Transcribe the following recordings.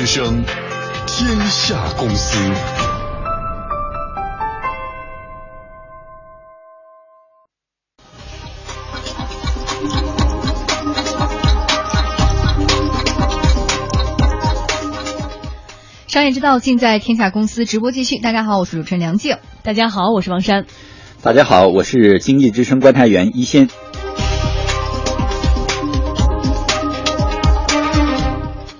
之声，天下公司。商业之道尽在天下公司直播继续。大家好，我是主持人梁静。大家好，我是王珊。大家好，我是经济之声观察员一仙。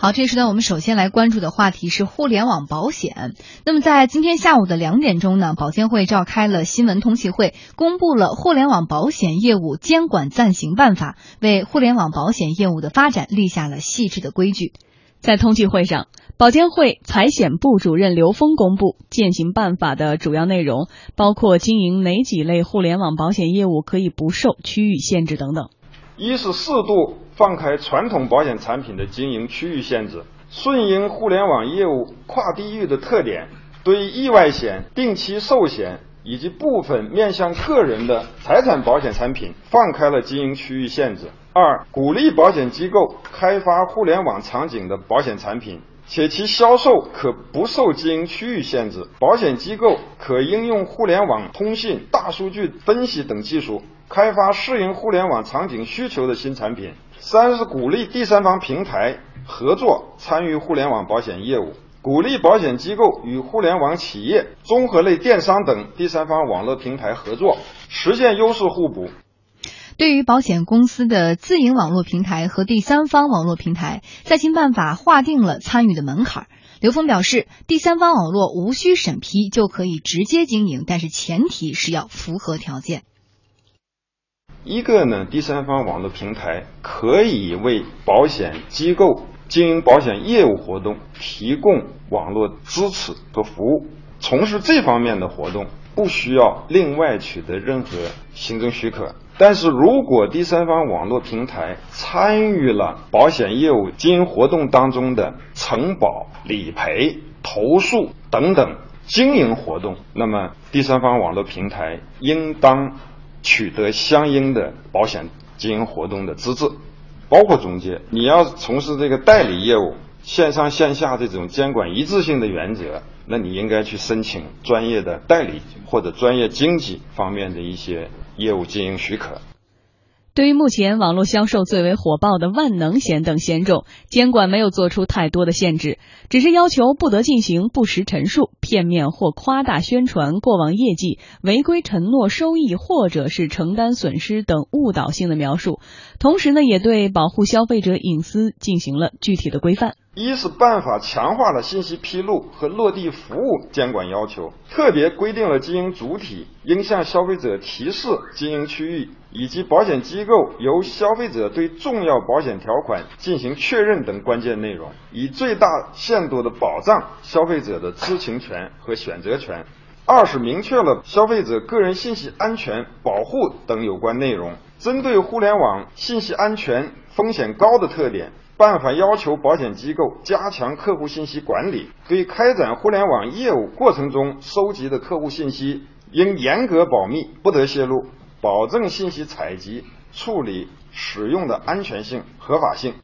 好，这时段我们首先来关注的话题是互联网保险。那么在今天下午的两点钟呢，保监会召开了新闻通气会，公布了《互联网保险业务监管暂行办法》，为互联网保险业务的发展立下了细致的规矩。在通气会上，保监会财险部主任刘峰公布践行办法的主要内容，包括经营哪几类互联网保险业务可以不受区域限制等等。一是适度放开传统保险产品的经营区域限制，顺应互联网业务跨地域的特点，对意外险、定期寿险以及部分面向个人的财产保险产品放开了经营区域限制。二、鼓励保险机构开发互联网场景的保险产品，且其销售可不受经营区域限制。保险机构可应用互联网通信、大数据分析等技术。开发适应互联网场景需求的新产品。三是鼓励第三方平台合作参与互联网保险业务，鼓励保险机构与互联网企业、综合类电商等第三方网络平台合作，实现优势互补。对于保险公司的自营网络平台和第三方网络平台，在新办法划定了参与的门槛。刘峰表示，第三方网络无需审批就可以直接经营，但是前提是要符合条件。一个呢，第三方网络平台可以为保险机构经营保险业务活动提供网络支持和服务，从事这方面的活动不需要另外取得任何行政许可。但是如果第三方网络平台参与了保险业务经营活动当中的承保、理赔、投诉等等经营活动，那么第三方网络平台应当。取得相应的保险经营活动的资质，包括中介。你要从事这个代理业务，线上线下这种监管一致性的原则，那你应该去申请专业的代理或者专业经济方面的一些业务经营许可。对于目前网络销售最为火爆的万能险等险种，监管没有做出太多的限制，只是要求不得进行不实陈述、片面或夸大宣传过往业绩、违规承诺收益或者是承担损失等误导性的描述。同时呢，也对保护消费者隐私进行了具体的规范。一是办法强化了信息披露和落地服务监管要求，特别规定了经营主体应向消费者提示经营区域，以及保险机构由消费者对重要保险条款进行确认等关键内容，以最大限度的保障消费者的知情权和选择权。二是明确了消费者个人信息安全保护等有关内容，针对互联网信息安全风险高的特点。办法要求保险机构加强客户信息管理，对开展互联网业务过程中收集的客户信息应严格保密，不得泄露，保证信息采集、处理、使用的安全性、合法性。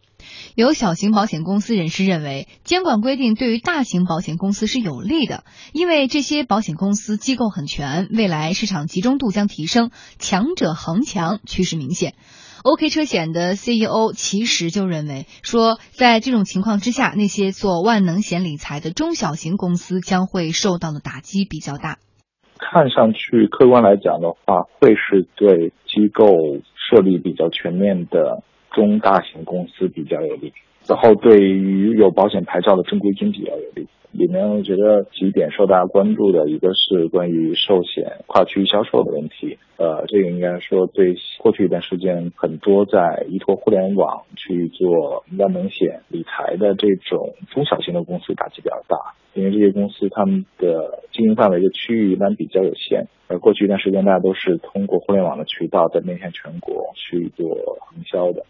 有小型保险公司人士认为，监管规定对于大型保险公司是有利的，因为这些保险公司机构很全，未来市场集中度将提升，强者恒强趋势明显。OK 车险的 CEO 其实就认为说，在这种情况之下，那些做万能险理财的中小型公司将会受到的打击比较大。看上去，客观来讲的话，会是对机构设立比较全面的中大型公司比较有利，然后对于有保险牌照的正规军比较有利。里面我觉得几点受大家关注的，一个是关于寿险跨区域销售的问题，呃，这个应该说对过去一段时间很多在依托互联网去做万能险理财的这种中小型的公司打击比较大，因为这些公司他们的经营范围的区域一般比较有限，而过去一段时间大家都是通过互联网的渠道在面向全国去做营销的。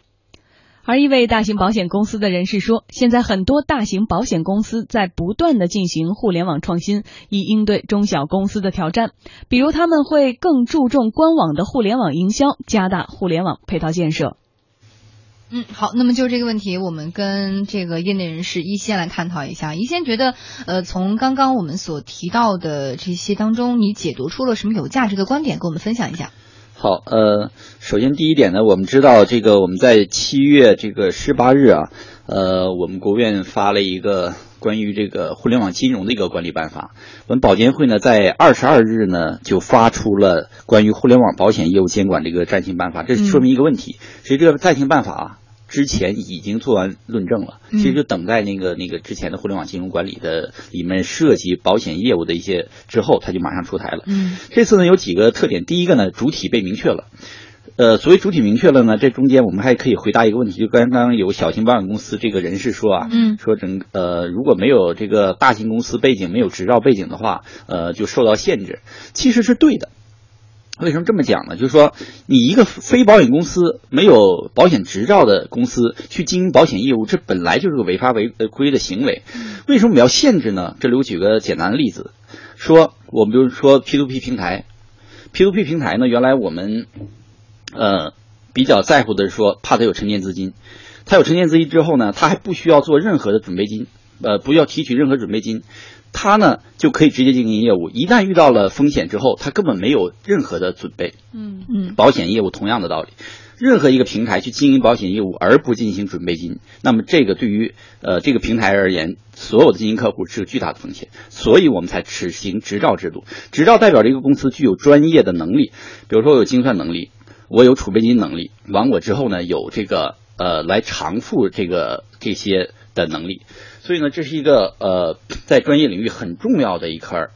而一位大型保险公司的人士说，现在很多大型保险公司在不断的进行互联网创新，以应对中小公司的挑战。比如，他们会更注重官网的互联网营销，加大互联网配套建设。嗯，好，那么就这个问题，我们跟这个业内人士一先来探讨一下。一先觉得，呃，从刚刚我们所提到的这些当中，你解读出了什么有价值的观点，跟我们分享一下。好，呃，首先第一点呢，我们知道这个我们在七月这个十八日啊，呃，我们国务院发了一个关于这个互联网金融的一个管理办法。我们保监会呢，在二十二日呢就发出了关于互联网保险业务监管这个暂行办法。这说明一个问题，所以这个暂行办法啊。之前已经做完论证了，其实就等待那个那个之前的互联网金融管理的里面涉及保险业务的一些之后，它就马上出台了。嗯，这次呢有几个特点，第一个呢主体被明确了，呃，所谓主体明确了呢，这中间我们还可以回答一个问题，就刚刚有小型保险公司这个人士说啊，嗯，说整呃如果没有这个大型公司背景，没有执照背景的话，呃就受到限制，其实是对的。为什么这么讲呢？就是说，你一个非保险公司没有保险执照的公司去经营保险业务，这本来就是个违法违规的行为。为什么我们要限制呢？这里我举个简单的例子，说我们比如说 P to P 平台，P to P 平台呢，原来我们呃比较在乎的是说，怕它有沉淀资金，它有沉淀资金之后呢，它还不需要做任何的准备金，呃，不要提取任何准备金。他呢就可以直接经营业务，一旦遇到了风险之后，他根本没有任何的准备。嗯。嗯，保险业务同样的道理，任何一个平台去经营保险业务而不进行准备金，那么这个对于呃这个平台而言，所有的经营客户是有巨大的风险，所以我们才实行执照制度。执照代表着一个公司具有专业的能力，比如说我有精算能力，我有储备金能力，完我之后呢有这个呃来偿付这个这些的能力。所以呢，这是一个呃，在专业领域很重要的一块，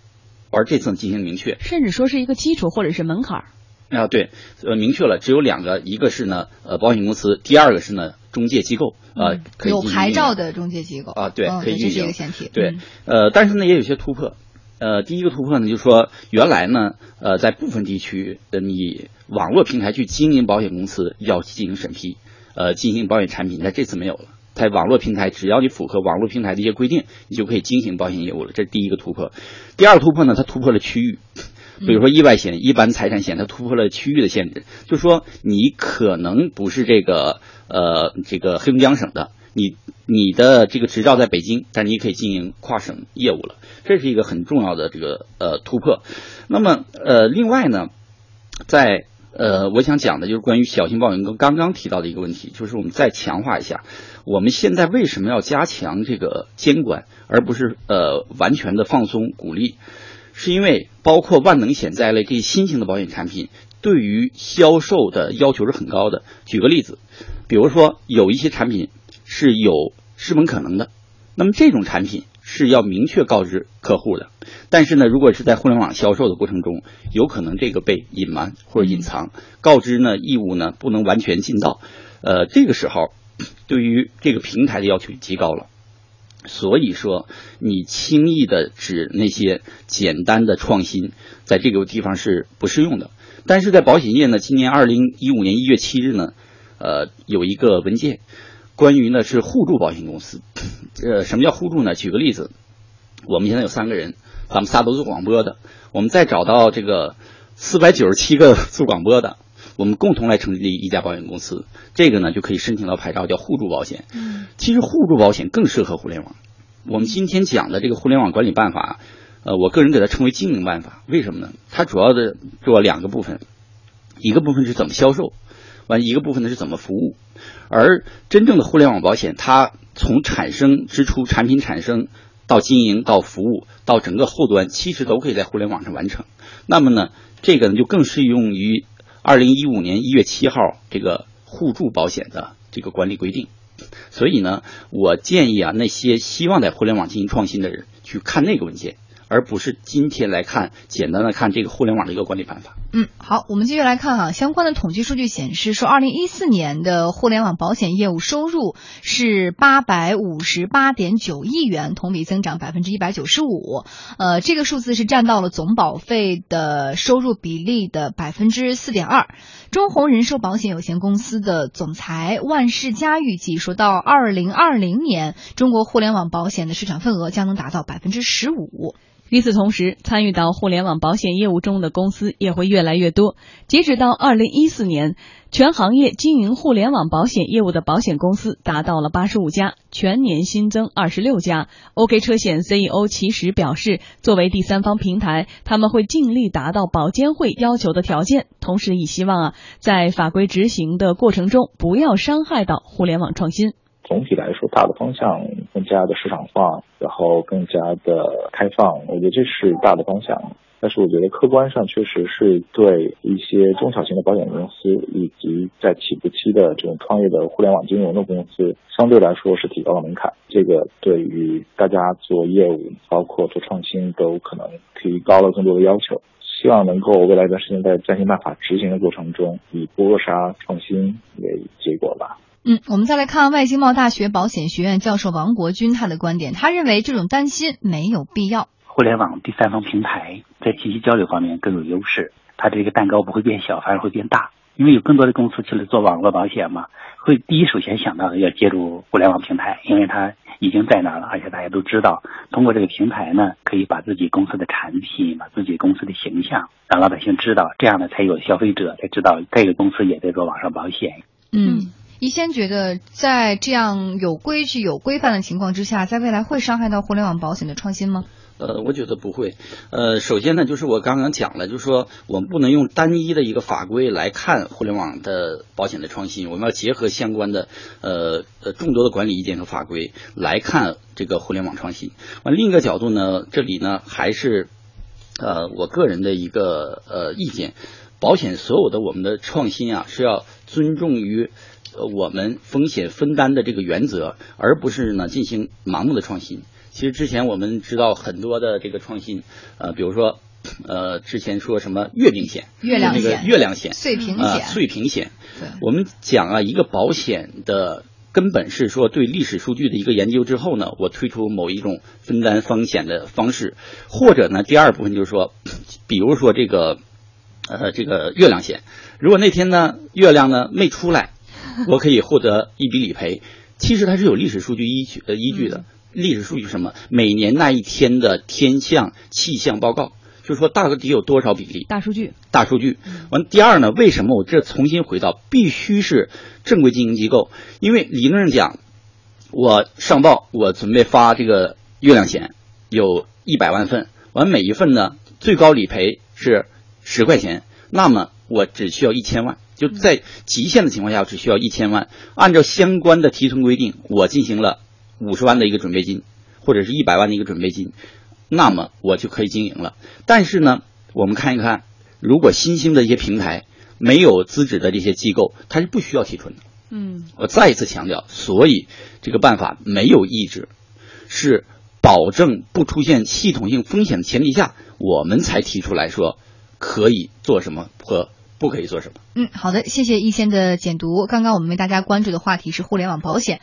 而这次进行明确，甚至说是一个基础或者是门槛儿。啊，对，呃，明确了，只有两个，一个是呢，呃，保险公司，第二个是呢，中介机构，呃，有牌照的中介机构。啊，对，可以进行一个前提，对，呃，但是呢，也有些突破，呃，第一个突破呢，就是说，原来呢，呃，在部分地区的你网络平台去经营保险公司要进行审批，呃，进行保险产品，但这次没有了。在网络平台，只要你符合网络平台的一些规定，你就可以进行保险业务了。这是第一个突破。第二个突破呢，它突破了区域，比如说意外险、一般财产险，它突破了区域的限制。就是说，你可能不是这个呃这个黑龙江省的，你你的这个执照在北京，但你可以经营跨省业务了。这是一个很重要的这个呃突破。那么呃，另外呢，在呃，我想讲的就是关于小型保险公刚刚提到的一个问题，就是我们再强化一下。我们现在为什么要加强这个监管，而不是呃完全的放松鼓励？是因为包括万能险在内这些新型的保险产品，对于销售的要求是很高的。举个例子，比如说有一些产品是有失本可能的，那么这种产品是要明确告知客户的。但是呢，如果是在互联网销售的过程中，有可能这个被隐瞒或者隐藏，告知呢义务呢不能完全尽到。呃，这个时候。对于这个平台的要求极高了，所以说你轻易的指那些简单的创新，在这个地方是不适用的。但是在保险业呢，今年二零一五年一月七日呢，呃，有一个文件，关于呢是互助保险公司。呃，什么叫互助呢？举个例子，我们现在有三个人，咱们仨都做广播的，我们再找到这个四百九十七个做广播的。我们共同来成立一家保险公司，这个呢就可以申请到牌照，叫互助保险。嗯，其实互助保险更适合互联网。我们今天讲的这个互联网管理办法，呃，我个人给它称为经营办法。为什么呢？它主要的做两个部分，一个部分是怎么销售，完一个部分呢是怎么服务。而真正的互联网保险，它从产生之初，产品产生到经营到服务到整个后端，其实都可以在互联网上完成。那么呢，这个呢就更适用于。二零一五年一月七号，这个互助保险的这个管理规定，所以呢，我建议啊，那些希望在互联网进行创新的人去看那个文件。而不是今天来看，简单的看这个互联网的一个管理办法。嗯，好，我们继续来看哈，相关的统计数据显示，说二零一四年的互联网保险业务收入是八百五十八点九亿元，同比增长百分之一百九十五。呃，这个数字是占到了总保费的收入比例的百分之四点二。中宏人寿保险有限公司的总裁万世佳预计，说到二零二零年，中国互联网保险的市场份额将能达到百分之十五。与此同时，参与到互联网保险业务中的公司也会越来越多。截止到二零一四年，全行业经营互联网保险业务的保险公司达到了八十五家，全年新增二十六家。OK 车险 CEO 其实表示，作为第三方平台，他们会尽力达到保监会要求的条件，同时也希望啊，在法规执行的过程中不要伤害到互联网创新。总体来说，大的方向更加的市场化，然后更加的开放，我觉得这是大的方向。但是我觉得客观上确实是对一些中小型的保险公司以及在起步期的这种创业的互联网金融的公司，相对来说是提高了门槛。这个对于大家做业务，包括做创新，都可能提高了更多的要求。希望能够未来一段时间在暂行办法执行的过程中，以不扼杀创新为结果吧。嗯，我们再来看外经贸大学保险学院教授王国军他的观点，他认为这种担心没有必要。互联网第三方平台在信息交流方面更有优势，它这个蛋糕不会变小，反而会变大，因为有更多的公司去了做网络保险嘛，会第一首先想到的要借助互联网平台，因为它已经在那儿了，而且大家都知道，通过这个平台呢，可以把自己公司的产品、把自己公司的形象让老百姓知道，这样呢才有消费者才知道这个公司也在做网上保险。嗯。一先觉得，在这样有规矩、有规范的情况之下，在未来会伤害到互联网保险的创新吗？呃，我觉得不会。呃，首先呢，就是我刚刚讲了，就是说我们不能用单一的一个法规来看互联网的保险的创新，我们要结合相关的呃呃众多的管理意见和法规来看这个互联网创新。完另一个角度呢，这里呢还是呃我个人的一个呃意见，保险所有的我们的创新啊是要尊重于。呃，我们风险分担的这个原则，而不是呢进行盲目的创新。其实之前我们知道很多的这个创新，呃，比如说，呃，之前说什么月饼险、月亮那个月亮险、碎屏险、碎屏险。我们讲啊，一个保险的根本是说对历史数据的一个研究之后呢，我推出某一种分担风险的方式，或者呢，第二部分就是说，比如说这个，呃，这个月亮险，如果那天呢月亮呢没出来。我可以获得一笔理赔，其实它是有历史数据依据呃依据的。历史数据是什么？每年那一天的天象气象报告，就是说到底有多少比例？大数据。大数据。完，第二呢？为什么我这重新回到必须是正规经营机构？因为理论上讲，我上报我准备发这个月亮险，有一百万份，完每一份呢最高理赔是十块钱，那么我只需要一千万。就在极限的情况下，只需要一千万。按照相关的提成规定，我进行了五十万的一个准备金，或者是一百万的一个准备金，那么我就可以经营了。但是呢，我们看一看，如果新兴的一些平台没有资质的这些机构，它是不需要提存的。嗯，我再一次强调，所以这个办法没有抑制，是保证不出现系统性风险的前提下，我们才提出来说可以做什么和。不可以做什么？嗯，好的，谢谢易先的解读。刚刚我们为大家关注的话题是互联网保险。